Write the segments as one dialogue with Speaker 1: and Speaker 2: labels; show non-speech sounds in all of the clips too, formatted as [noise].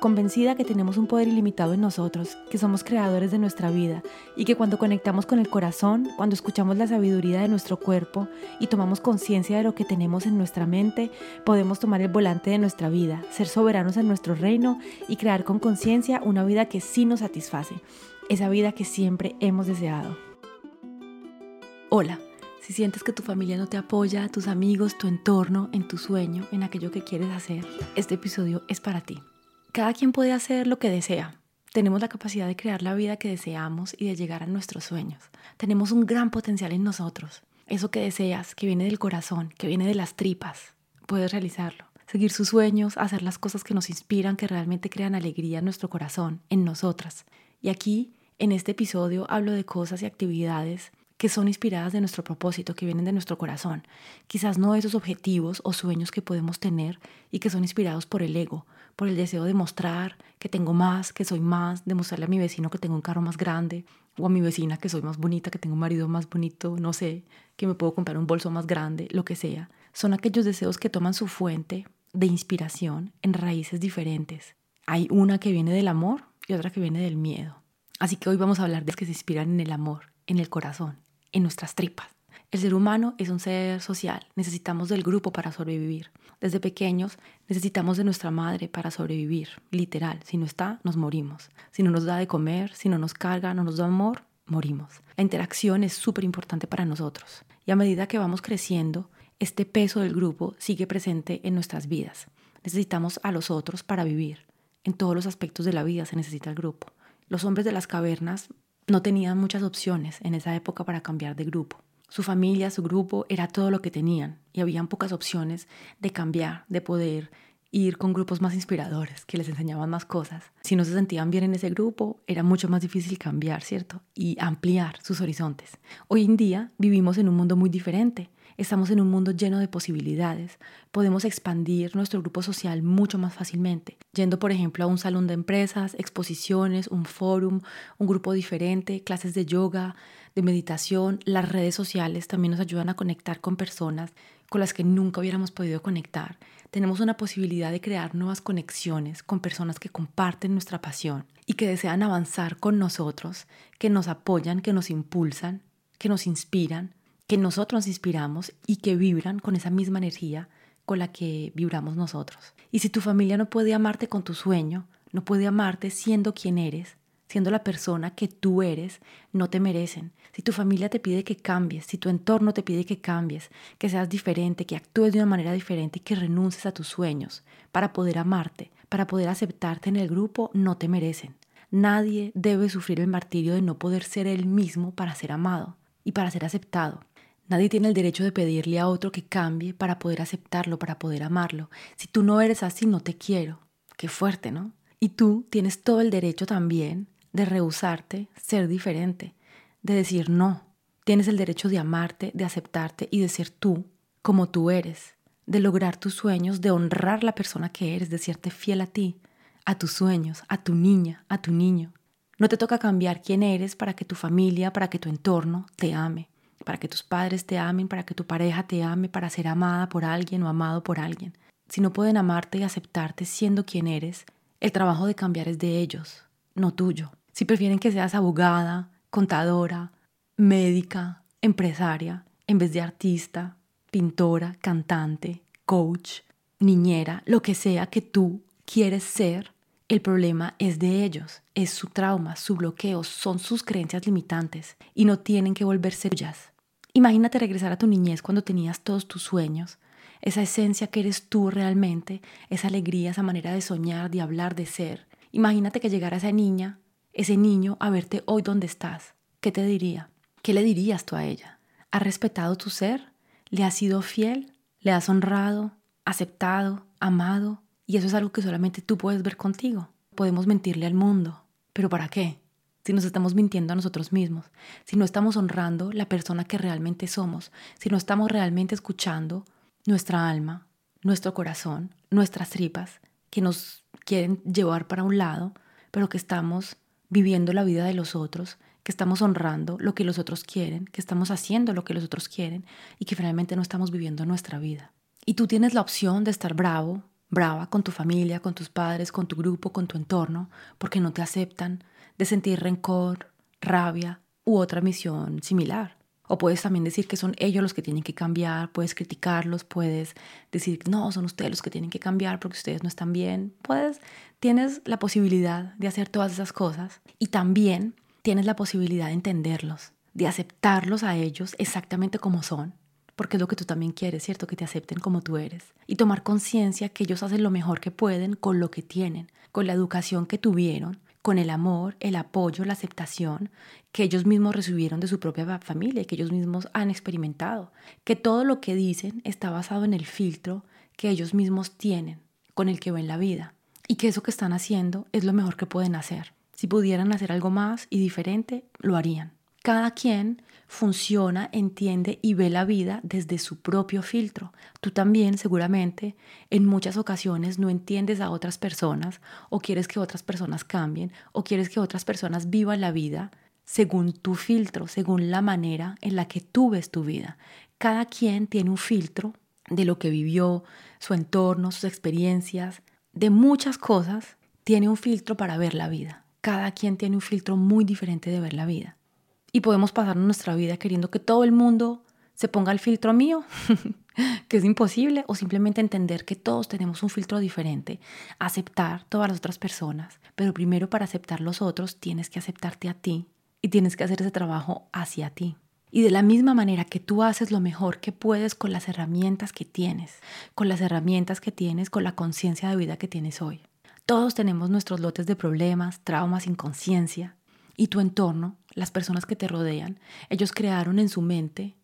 Speaker 1: convencida que tenemos un poder ilimitado en nosotros, que somos creadores de nuestra vida y que cuando conectamos con el corazón, cuando escuchamos la sabiduría de nuestro cuerpo y tomamos conciencia de lo que tenemos en nuestra mente, podemos tomar el volante de nuestra vida, ser soberanos en nuestro reino y crear con conciencia una vida que sí nos satisface, esa vida que siempre hemos deseado. Hola. Si sientes que tu familia no te apoya, tus amigos, tu entorno, en tu sueño, en aquello que quieres hacer, este episodio es para ti. Cada quien puede hacer lo que desea. Tenemos la capacidad de crear la vida que deseamos y de llegar a nuestros sueños. Tenemos un gran potencial en nosotros. Eso que deseas, que viene del corazón, que viene de las tripas, puedes realizarlo. Seguir sus sueños, hacer las cosas que nos inspiran, que realmente crean alegría en nuestro corazón, en nosotras. Y aquí, en este episodio, hablo de cosas y actividades que son inspiradas de nuestro propósito, que vienen de nuestro corazón. Quizás no esos objetivos o sueños que podemos tener y que son inspirados por el ego, por el deseo de mostrar que tengo más, que soy más, de mostrarle a mi vecino que tengo un carro más grande, o a mi vecina que soy más bonita, que tengo un marido más bonito, no sé, que me puedo comprar un bolso más grande, lo que sea. Son aquellos deseos que toman su fuente de inspiración en raíces diferentes. Hay una que viene del amor y otra que viene del miedo. Así que hoy vamos a hablar de las que se inspiran en el amor, en el corazón en nuestras tripas. El ser humano es un ser social, necesitamos del grupo para sobrevivir. Desde pequeños necesitamos de nuestra madre para sobrevivir, literal. Si no está, nos morimos. Si no nos da de comer, si no nos carga, no nos da amor, morimos. La interacción es súper importante para nosotros. Y a medida que vamos creciendo, este peso del grupo sigue presente en nuestras vidas. Necesitamos a los otros para vivir. En todos los aspectos de la vida se necesita el grupo. Los hombres de las cavernas no tenían muchas opciones en esa época para cambiar de grupo. Su familia, su grupo era todo lo que tenían y habían pocas opciones de cambiar, de poder ir con grupos más inspiradores, que les enseñaban más cosas. Si no se sentían bien en ese grupo, era mucho más difícil cambiar, ¿cierto? Y ampliar sus horizontes. Hoy en día vivimos en un mundo muy diferente. Estamos en un mundo lleno de posibilidades. Podemos expandir nuestro grupo social mucho más fácilmente, yendo por ejemplo a un salón de empresas, exposiciones, un fórum, un grupo diferente, clases de yoga, de meditación. Las redes sociales también nos ayudan a conectar con personas con las que nunca hubiéramos podido conectar. Tenemos una posibilidad de crear nuevas conexiones con personas que comparten nuestra pasión y que desean avanzar con nosotros, que nos apoyan, que nos impulsan, que nos inspiran que nosotros nos inspiramos y que vibran con esa misma energía con la que vibramos nosotros. Y si tu familia no puede amarte con tu sueño, no puede amarte siendo quien eres, siendo la persona que tú eres, no te merecen. Si tu familia te pide que cambies, si tu entorno te pide que cambies, que seas diferente, que actúes de una manera diferente y que renuncies a tus sueños para poder amarte, para poder aceptarte en el grupo, no te merecen. Nadie debe sufrir el martirio de no poder ser él mismo para ser amado y para ser aceptado. Nadie tiene el derecho de pedirle a otro que cambie para poder aceptarlo, para poder amarlo. Si tú no eres así, no te quiero. Qué fuerte, ¿no? Y tú tienes todo el derecho también de rehusarte, ser diferente, de decir no. Tienes el derecho de amarte, de aceptarte y de ser tú como tú eres, de lograr tus sueños, de honrar la persona que eres, de serte fiel a ti, a tus sueños, a tu niña, a tu niño. No te toca cambiar quién eres para que tu familia, para que tu entorno te ame para que tus padres te amen, para que tu pareja te ame, para ser amada por alguien o amado por alguien. Si no pueden amarte y aceptarte siendo quien eres, el trabajo de cambiar es de ellos, no tuyo. Si prefieren que seas abogada, contadora, médica, empresaria, en vez de artista, pintora, cantante, coach, niñera, lo que sea que tú quieres ser, el problema es de ellos, es su trauma, su bloqueo, son sus creencias limitantes y no tienen que volverse tuyas. Imagínate regresar a tu niñez cuando tenías todos tus sueños, esa esencia que eres tú realmente, esa alegría, esa manera de soñar, de hablar, de ser. Imagínate que llegara esa niña, ese niño, a verte hoy donde estás. ¿Qué te diría? ¿Qué le dirías tú a ella? ¿Has respetado tu ser? ¿Le has sido fiel? ¿Le has honrado? ¿Aceptado? ¿Amado? Y eso es algo que solamente tú puedes ver contigo. Podemos mentirle al mundo. ¿Pero para qué? Si nos estamos mintiendo a nosotros mismos, si no estamos honrando la persona que realmente somos, si no estamos realmente escuchando nuestra alma, nuestro corazón, nuestras tripas, que nos quieren llevar para un lado, pero que estamos viviendo la vida de los otros, que estamos honrando lo que los otros quieren, que estamos haciendo lo que los otros quieren y que finalmente no estamos viviendo nuestra vida. Y tú tienes la opción de estar bravo, brava con tu familia, con tus padres, con tu grupo, con tu entorno, porque no te aceptan, de sentir rencor, rabia u otra misión similar. O puedes también decir que son ellos los que tienen que cambiar, puedes criticarlos, puedes decir, no, son ustedes los que tienen que cambiar porque ustedes no están bien. Puedes, tienes la posibilidad de hacer todas esas cosas y también tienes la posibilidad de entenderlos, de aceptarlos a ellos exactamente como son, porque es lo que tú también quieres, ¿cierto? Que te acepten como tú eres. Y tomar conciencia que ellos hacen lo mejor que pueden con lo que tienen, con la educación que tuvieron, con el amor, el apoyo, la aceptación que ellos mismos recibieron de su propia familia y que ellos mismos han experimentado. Que todo lo que dicen está basado en el filtro que ellos mismos tienen, con el que ven la vida. Y que eso que están haciendo es lo mejor que pueden hacer. Si pudieran hacer algo más y diferente, lo harían. Cada quien funciona, entiende y ve la vida desde su propio filtro. Tú también seguramente en muchas ocasiones no entiendes a otras personas o quieres que otras personas cambien o quieres que otras personas vivan la vida según tu filtro, según la manera en la que tú ves tu vida. Cada quien tiene un filtro de lo que vivió, su entorno, sus experiencias, de muchas cosas, tiene un filtro para ver la vida. Cada quien tiene un filtro muy diferente de ver la vida y podemos pasar nuestra vida queriendo que todo el mundo se ponga el filtro mío, [laughs] que es imposible, o simplemente entender que todos tenemos un filtro diferente, aceptar todas las otras personas, pero primero para aceptar los otros tienes que aceptarte a ti y tienes que hacer ese trabajo hacia ti. Y de la misma manera que tú haces lo mejor que puedes con las herramientas que tienes, con las herramientas que tienes, con la conciencia de vida que tienes hoy. Todos tenemos nuestros lotes de problemas, traumas, inconsciencia, y tu entorno, las personas que te rodean, ellos crearon en su mente,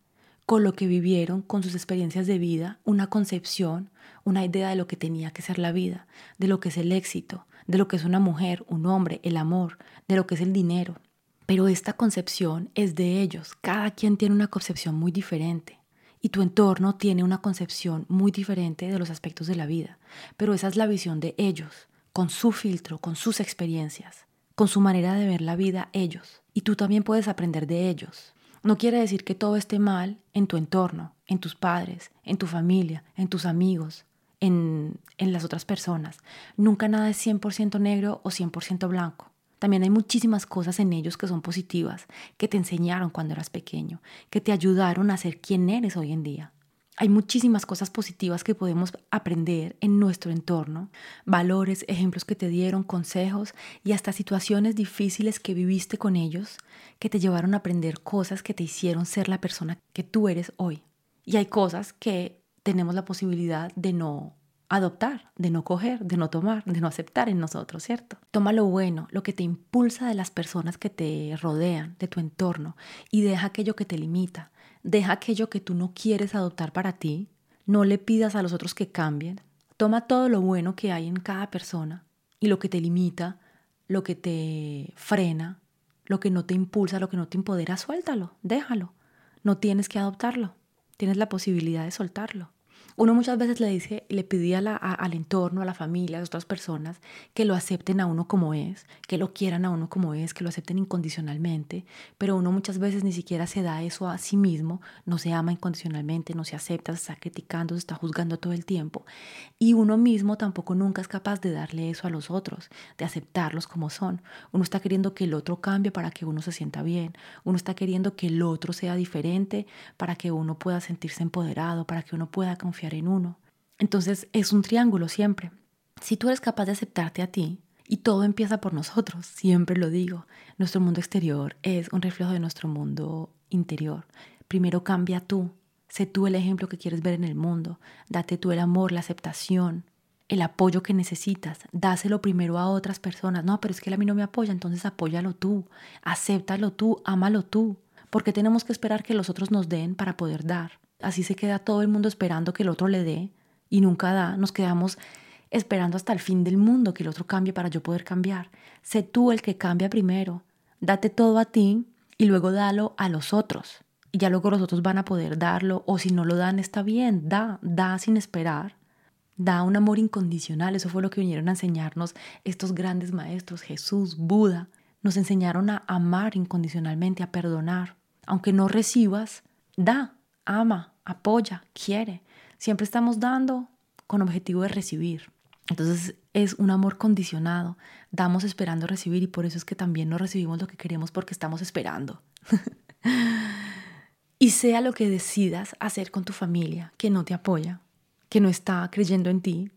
Speaker 1: con lo que vivieron, con sus experiencias de vida, una concepción, una idea de lo que tenía que ser la vida, de lo que es el éxito, de lo que es una mujer, un hombre, el amor, de lo que es el dinero. Pero esta concepción es de ellos, cada quien tiene una concepción muy diferente. Y tu entorno tiene una concepción muy diferente de los aspectos de la vida, pero esa es la visión de ellos, con su filtro, con sus experiencias con su manera de ver la vida ellos. Y tú también puedes aprender de ellos. No quiere decir que todo esté mal en tu entorno, en tus padres, en tu familia, en tus amigos, en, en las otras personas. Nunca nada es 100% negro o 100% blanco. También hay muchísimas cosas en ellos que son positivas, que te enseñaron cuando eras pequeño, que te ayudaron a ser quien eres hoy en día. Hay muchísimas cosas positivas que podemos aprender en nuestro entorno, valores, ejemplos que te dieron, consejos y hasta situaciones difíciles que viviste con ellos que te llevaron a aprender cosas que te hicieron ser la persona que tú eres hoy. Y hay cosas que tenemos la posibilidad de no adoptar, de no coger, de no tomar, de no aceptar en nosotros, ¿cierto? Toma lo bueno, lo que te impulsa de las personas que te rodean, de tu entorno, y deja aquello que te limita. Deja aquello que tú no quieres adoptar para ti. No le pidas a los otros que cambien. Toma todo lo bueno que hay en cada persona y lo que te limita, lo que te frena, lo que no te impulsa, lo que no te empodera, suéltalo, déjalo. No tienes que adoptarlo. Tienes la posibilidad de soltarlo. Uno muchas veces le dice, le pide al entorno, a la familia, a otras personas que lo acepten a uno como es, que lo quieran a uno como es, que lo acepten incondicionalmente, pero uno muchas veces ni siquiera se da eso a sí mismo, no se ama incondicionalmente, no se acepta, se está criticando, se está juzgando todo el tiempo. Y uno mismo tampoco nunca es capaz de darle eso a los otros, de aceptarlos como son. Uno está queriendo que el otro cambie para que uno se sienta bien, uno está queriendo que el otro sea diferente para que uno pueda sentirse empoderado, para que uno pueda confiar en uno. Entonces es un triángulo siempre. Si tú eres capaz de aceptarte a ti, y todo empieza por nosotros, siempre lo digo, nuestro mundo exterior es un reflejo de nuestro mundo interior. Primero cambia tú, sé tú el ejemplo que quieres ver en el mundo, date tú el amor, la aceptación, el apoyo que necesitas, dáselo primero a otras personas. No, pero es que a mí no me apoya, entonces apóyalo tú, acéptalo tú, ámalo tú, porque tenemos que esperar que los otros nos den para poder dar así se queda todo el mundo esperando que el otro le dé y nunca da, nos quedamos esperando hasta el fin del mundo que el otro cambie para yo poder cambiar. Sé tú el que cambia primero, date todo a ti y luego dalo a los otros. Y ya luego los otros van a poder darlo o si no lo dan está bien, da, da sin esperar. Da un amor incondicional. Eso fue lo que vinieron a enseñarnos estos grandes maestros, Jesús, Buda. Nos enseñaron a amar incondicionalmente, a perdonar. Aunque no recibas, da, ama, apoya, quiere. Siempre estamos dando con objetivo de recibir. Entonces es un amor condicionado. Damos esperando recibir y por eso es que también no recibimos lo que queremos porque estamos esperando. [laughs] y sea lo que decidas hacer con tu familia que no te apoya, que no está creyendo en ti,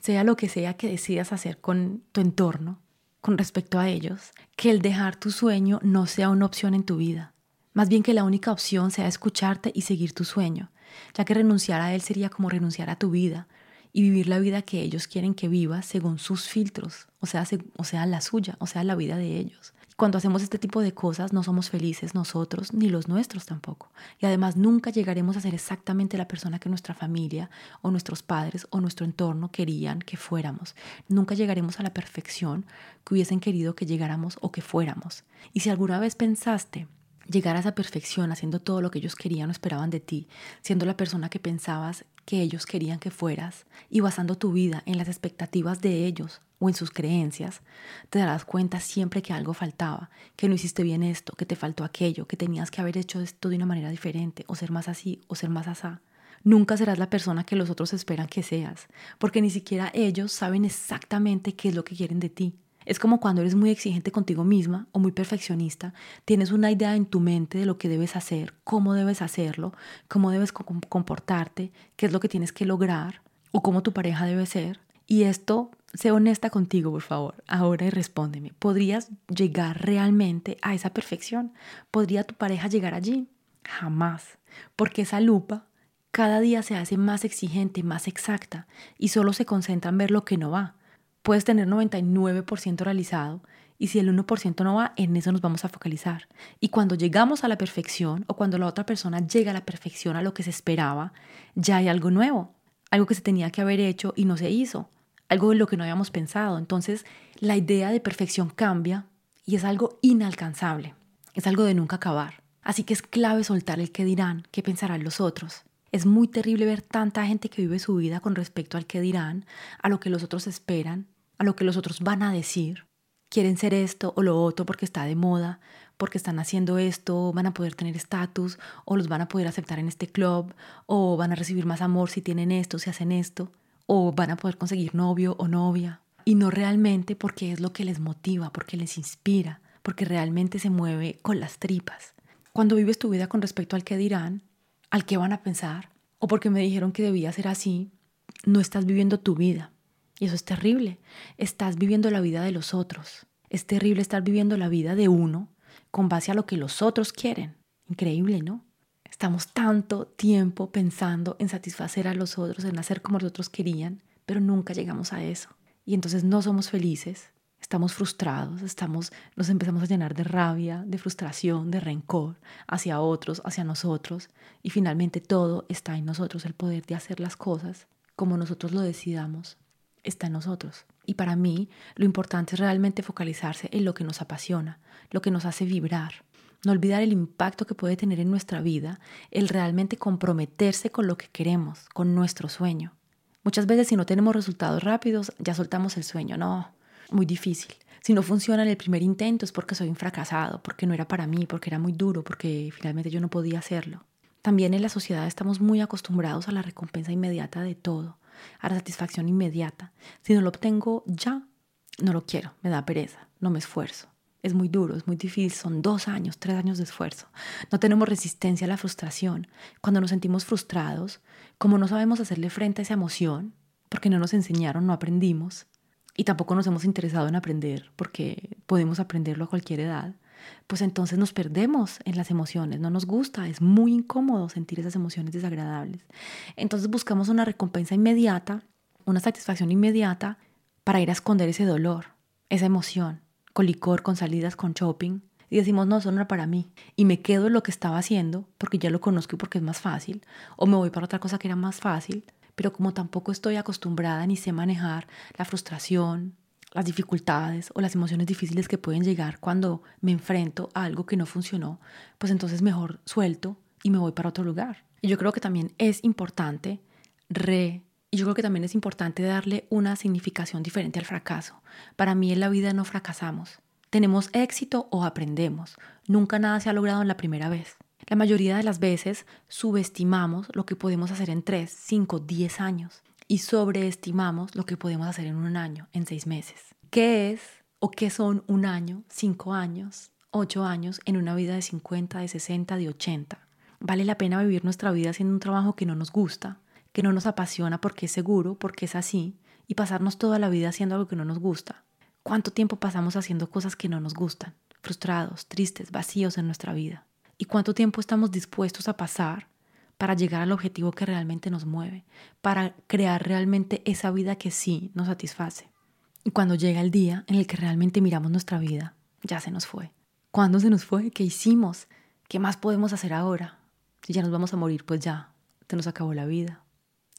Speaker 1: sea lo que sea que decidas hacer con tu entorno, con respecto a ellos, que el dejar tu sueño no sea una opción en tu vida. Más bien que la única opción sea escucharte y seguir tu sueño, ya que renunciar a él sería como renunciar a tu vida, y vivir la vida que ellos quieren que vivas según sus filtros, o sea, o sea, la suya, o sea, la vida de ellos. Cuando hacemos este tipo de cosas no somos felices nosotros ni los nuestros tampoco. Y además nunca llegaremos a ser exactamente la persona que nuestra familia o nuestros padres o nuestro entorno querían que fuéramos. Nunca llegaremos a la perfección que hubiesen querido que llegáramos o que fuéramos. Y si alguna vez pensaste llegar a esa perfección haciendo todo lo que ellos querían o esperaban de ti, siendo la persona que pensabas que ellos querían que fueras y basando tu vida en las expectativas de ellos o en sus creencias, te darás cuenta siempre que algo faltaba, que no hiciste bien esto, que te faltó aquello, que tenías que haber hecho esto de una manera diferente o ser más así o ser más asá. Nunca serás la persona que los otros esperan que seas, porque ni siquiera ellos saben exactamente qué es lo que quieren de ti. Es como cuando eres muy exigente contigo misma o muy perfeccionista, tienes una idea en tu mente de lo que debes hacer, cómo debes hacerlo, cómo debes comportarte, qué es lo que tienes que lograr o cómo tu pareja debe ser. Y esto, sé honesta contigo, por favor, ahora y respóndeme. ¿Podrías llegar realmente a esa perfección? ¿Podría tu pareja llegar allí? Jamás, porque esa lupa cada día se hace más exigente, más exacta, y solo se concentra en ver lo que no va puedes tener 99% realizado y si el 1% no va, en eso nos vamos a focalizar. Y cuando llegamos a la perfección o cuando la otra persona llega a la perfección, a lo que se esperaba, ya hay algo nuevo, algo que se tenía que haber hecho y no se hizo, algo en lo que no habíamos pensado. Entonces, la idea de perfección cambia y es algo inalcanzable, es algo de nunca acabar. Así que es clave soltar el que dirán, qué pensarán los otros. Es muy terrible ver tanta gente que vive su vida con respecto al que dirán, a lo que los otros esperan a lo que los otros van a decir. Quieren ser esto o lo otro porque está de moda, porque están haciendo esto, van a poder tener estatus, o los van a poder aceptar en este club, o van a recibir más amor si tienen esto, si hacen esto, o van a poder conseguir novio o novia. Y no realmente porque es lo que les motiva, porque les inspira, porque realmente se mueve con las tripas. Cuando vives tu vida con respecto al que dirán, al que van a pensar, o porque me dijeron que debía ser así, no estás viviendo tu vida. Y eso es terrible. Estás viviendo la vida de los otros. Es terrible estar viviendo la vida de uno con base a lo que los otros quieren. Increíble, ¿no? Estamos tanto tiempo pensando en satisfacer a los otros, en hacer como los otros querían, pero nunca llegamos a eso. Y entonces no somos felices, estamos frustrados, estamos, nos empezamos a llenar de rabia, de frustración, de rencor hacia otros, hacia nosotros, y finalmente todo está en nosotros, el poder de hacer las cosas como nosotros lo decidamos está en nosotros. Y para mí lo importante es realmente focalizarse en lo que nos apasiona, lo que nos hace vibrar. No olvidar el impacto que puede tener en nuestra vida el realmente comprometerse con lo que queremos, con nuestro sueño. Muchas veces si no tenemos resultados rápidos, ya soltamos el sueño. No, muy difícil. Si no funciona en el primer intento es porque soy un fracasado, porque no era para mí, porque era muy duro, porque finalmente yo no podía hacerlo. También en la sociedad estamos muy acostumbrados a la recompensa inmediata de todo a la satisfacción inmediata. Si no lo obtengo ya, no lo quiero, me da pereza, no me esfuerzo. Es muy duro, es muy difícil, son dos años, tres años de esfuerzo. No tenemos resistencia a la frustración. Cuando nos sentimos frustrados, como no sabemos hacerle frente a esa emoción, porque no nos enseñaron, no aprendimos, y tampoco nos hemos interesado en aprender, porque podemos aprenderlo a cualquier edad, pues entonces nos perdemos en las emociones, no nos gusta, es muy incómodo sentir esas emociones desagradables. Entonces buscamos una recompensa inmediata, una satisfacción inmediata para ir a esconder ese dolor, esa emoción, con licor, con salidas, con shopping. Y decimos, no, eso no era para mí. Y me quedo en lo que estaba haciendo porque ya lo conozco y porque es más fácil. O me voy para otra cosa que era más fácil. Pero como tampoco estoy acostumbrada ni sé manejar la frustración, las dificultades o las emociones difíciles que pueden llegar cuando me enfrento a algo que no funcionó, pues entonces mejor suelto y me voy para otro lugar. Y yo creo que también es importante Y yo creo que también es importante darle una significación diferente al fracaso. Para mí en la vida no fracasamos. Tenemos éxito o aprendemos. Nunca nada se ha logrado en la primera vez. La mayoría de las veces subestimamos lo que podemos hacer en 3, 5, 10 años y sobreestimamos lo que podemos hacer en un año, en seis meses. ¿Qué es o qué son un año, cinco años, ocho años en una vida de 50, de 60, de 80? ¿Vale la pena vivir nuestra vida haciendo un trabajo que no nos gusta, que no nos apasiona porque es seguro, porque es así, y pasarnos toda la vida haciendo algo que no nos gusta? ¿Cuánto tiempo pasamos haciendo cosas que no nos gustan, frustrados, tristes, vacíos en nuestra vida? ¿Y cuánto tiempo estamos dispuestos a pasar para llegar al objetivo que realmente nos mueve, para crear realmente esa vida que sí nos satisface. Y cuando llega el día en el que realmente miramos nuestra vida, ya se nos fue. ¿Cuándo se nos fue? ¿Qué hicimos? ¿Qué más podemos hacer ahora? Si ya nos vamos a morir, pues ya, se nos acabó la vida.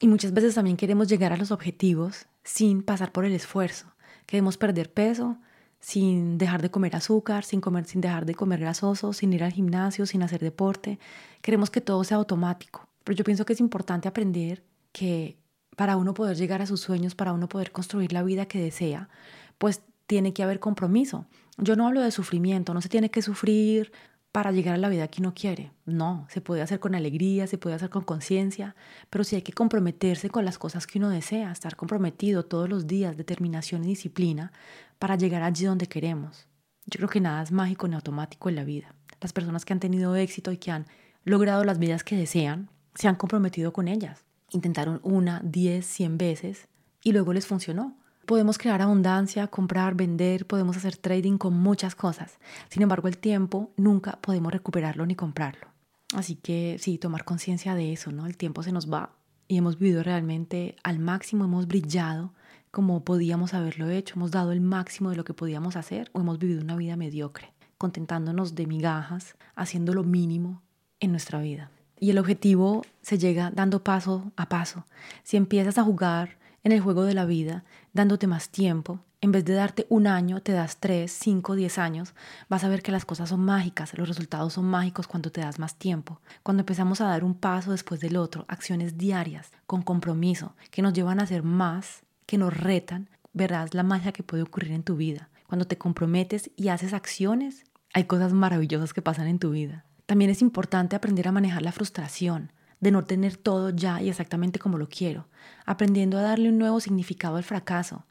Speaker 1: Y muchas veces también queremos llegar a los objetivos sin pasar por el esfuerzo. Queremos perder peso sin dejar de comer azúcar, sin comer, sin dejar de comer grasoso, sin ir al gimnasio, sin hacer deporte. Queremos que todo sea automático. Pero yo pienso que es importante aprender que para uno poder llegar a sus sueños, para uno poder construir la vida que desea, pues tiene que haber compromiso. Yo no hablo de sufrimiento, no se tiene que sufrir para llegar a la vida que uno quiere. No, se puede hacer con alegría, se puede hacer con conciencia, pero sí hay que comprometerse con las cosas que uno desea, estar comprometido todos los días, determinación y disciplina para llegar allí donde queremos. Yo creo que nada es mágico ni automático en la vida. Las personas que han tenido éxito y que han logrado las vidas que desean, se han comprometido con ellas. Intentaron una, diez, cien veces y luego les funcionó. Podemos crear abundancia, comprar, vender, podemos hacer trading con muchas cosas. Sin embargo, el tiempo nunca podemos recuperarlo ni comprarlo. Así que sí, tomar conciencia de eso, ¿no? El tiempo se nos va y hemos vivido realmente al máximo, hemos brillado como podíamos haberlo hecho, hemos dado el máximo de lo que podíamos hacer o hemos vivido una vida mediocre, contentándonos de migajas, haciendo lo mínimo en nuestra vida. Y el objetivo se llega dando paso a paso. Si empiezas a jugar en el juego de la vida, dándote más tiempo. En vez de darte un año, te das tres, cinco, diez años. Vas a ver que las cosas son mágicas, los resultados son mágicos cuando te das más tiempo. Cuando empezamos a dar un paso después del otro, acciones diarias, con compromiso, que nos llevan a hacer más, que nos retan, verás la magia que puede ocurrir en tu vida. Cuando te comprometes y haces acciones, hay cosas maravillosas que pasan en tu vida. También es importante aprender a manejar la frustración, de no tener todo ya y exactamente como lo quiero, aprendiendo a darle un nuevo significado al fracaso,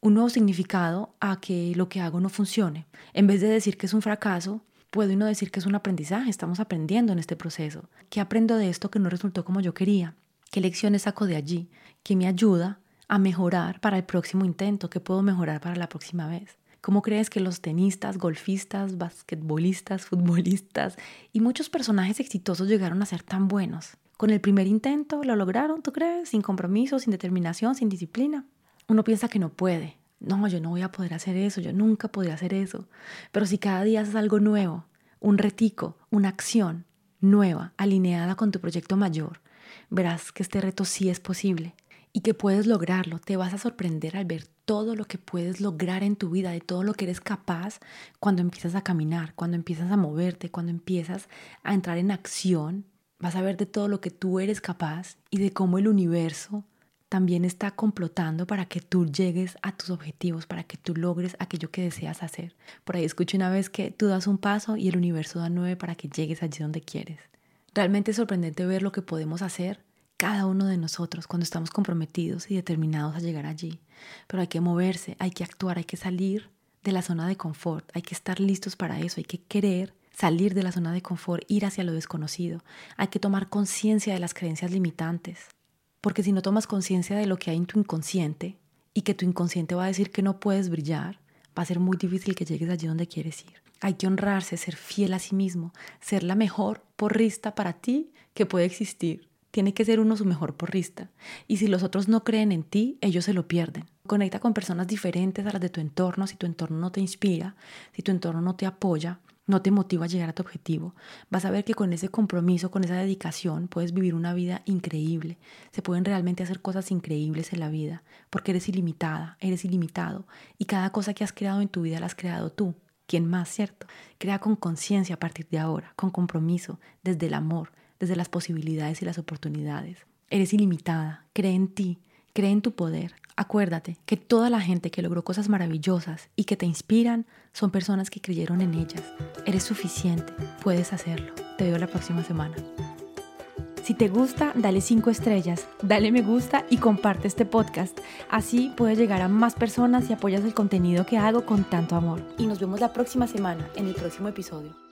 Speaker 1: un nuevo significado a que lo que hago no funcione. En vez de decir que es un fracaso, puedo no decir que es un aprendizaje, estamos aprendiendo en este proceso. ¿Qué aprendo de esto que no resultó como yo quería? ¿Qué lecciones saco de allí? ¿Qué me ayuda a mejorar para el próximo intento? ¿Qué puedo mejorar para la próxima vez? ¿Cómo crees que los tenistas, golfistas, basquetbolistas, futbolistas y muchos personajes exitosos llegaron a ser tan buenos? Con el primer intento lo lograron, ¿tú crees? Sin compromiso, sin determinación, sin disciplina. Uno piensa que no puede. No, yo no voy a poder hacer eso, yo nunca podré hacer eso. Pero si cada día haces algo nuevo, un retico, una acción nueva, alineada con tu proyecto mayor, verás que este reto sí es posible y que puedes lograrlo. Te vas a sorprender al ver todo lo que puedes lograr en tu vida, de todo lo que eres capaz cuando empiezas a caminar, cuando empiezas a moverte, cuando empiezas a entrar en acción Vas a ver de todo lo que tú eres capaz y de cómo el universo también está complotando para que tú llegues a tus objetivos, para que tú logres aquello que deseas hacer. Por ahí escuché una vez que tú das un paso y el universo da nueve para que llegues allí donde quieres. Realmente es sorprendente ver lo que podemos hacer cada uno de nosotros cuando estamos comprometidos y determinados a llegar allí. Pero hay que moverse, hay que actuar, hay que salir de la zona de confort, hay que estar listos para eso, hay que querer salir de la zona de confort, ir hacia lo desconocido. Hay que tomar conciencia de las creencias limitantes. Porque si no tomas conciencia de lo que hay en tu inconsciente y que tu inconsciente va a decir que no puedes brillar, va a ser muy difícil que llegues allí donde quieres ir. Hay que honrarse, ser fiel a sí mismo, ser la mejor porrista para ti que puede existir. Tiene que ser uno su mejor porrista. Y si los otros no creen en ti, ellos se lo pierden. Conecta con personas diferentes a las de tu entorno. Si tu entorno no te inspira, si tu entorno no te apoya, no te motiva a llegar a tu objetivo, vas a ver que con ese compromiso, con esa dedicación, puedes vivir una vida increíble. Se pueden realmente hacer cosas increíbles en la vida, porque eres ilimitada, eres ilimitado, y cada cosa que has creado en tu vida la has creado tú. ¿Quién más, cierto? Crea con conciencia a partir de ahora, con compromiso, desde el amor, desde las posibilidades y las oportunidades. Eres ilimitada, cree en ti, Cree en tu poder. Acuérdate que toda la gente que logró cosas maravillosas y que te inspiran son personas que creyeron en ellas. Eres suficiente. Puedes hacerlo. Te veo la próxima semana. Si te gusta, dale 5 estrellas, dale me gusta y comparte este podcast. Así puedes llegar a más personas y apoyas el contenido que hago con tanto amor. Y nos vemos la próxima semana en el próximo episodio.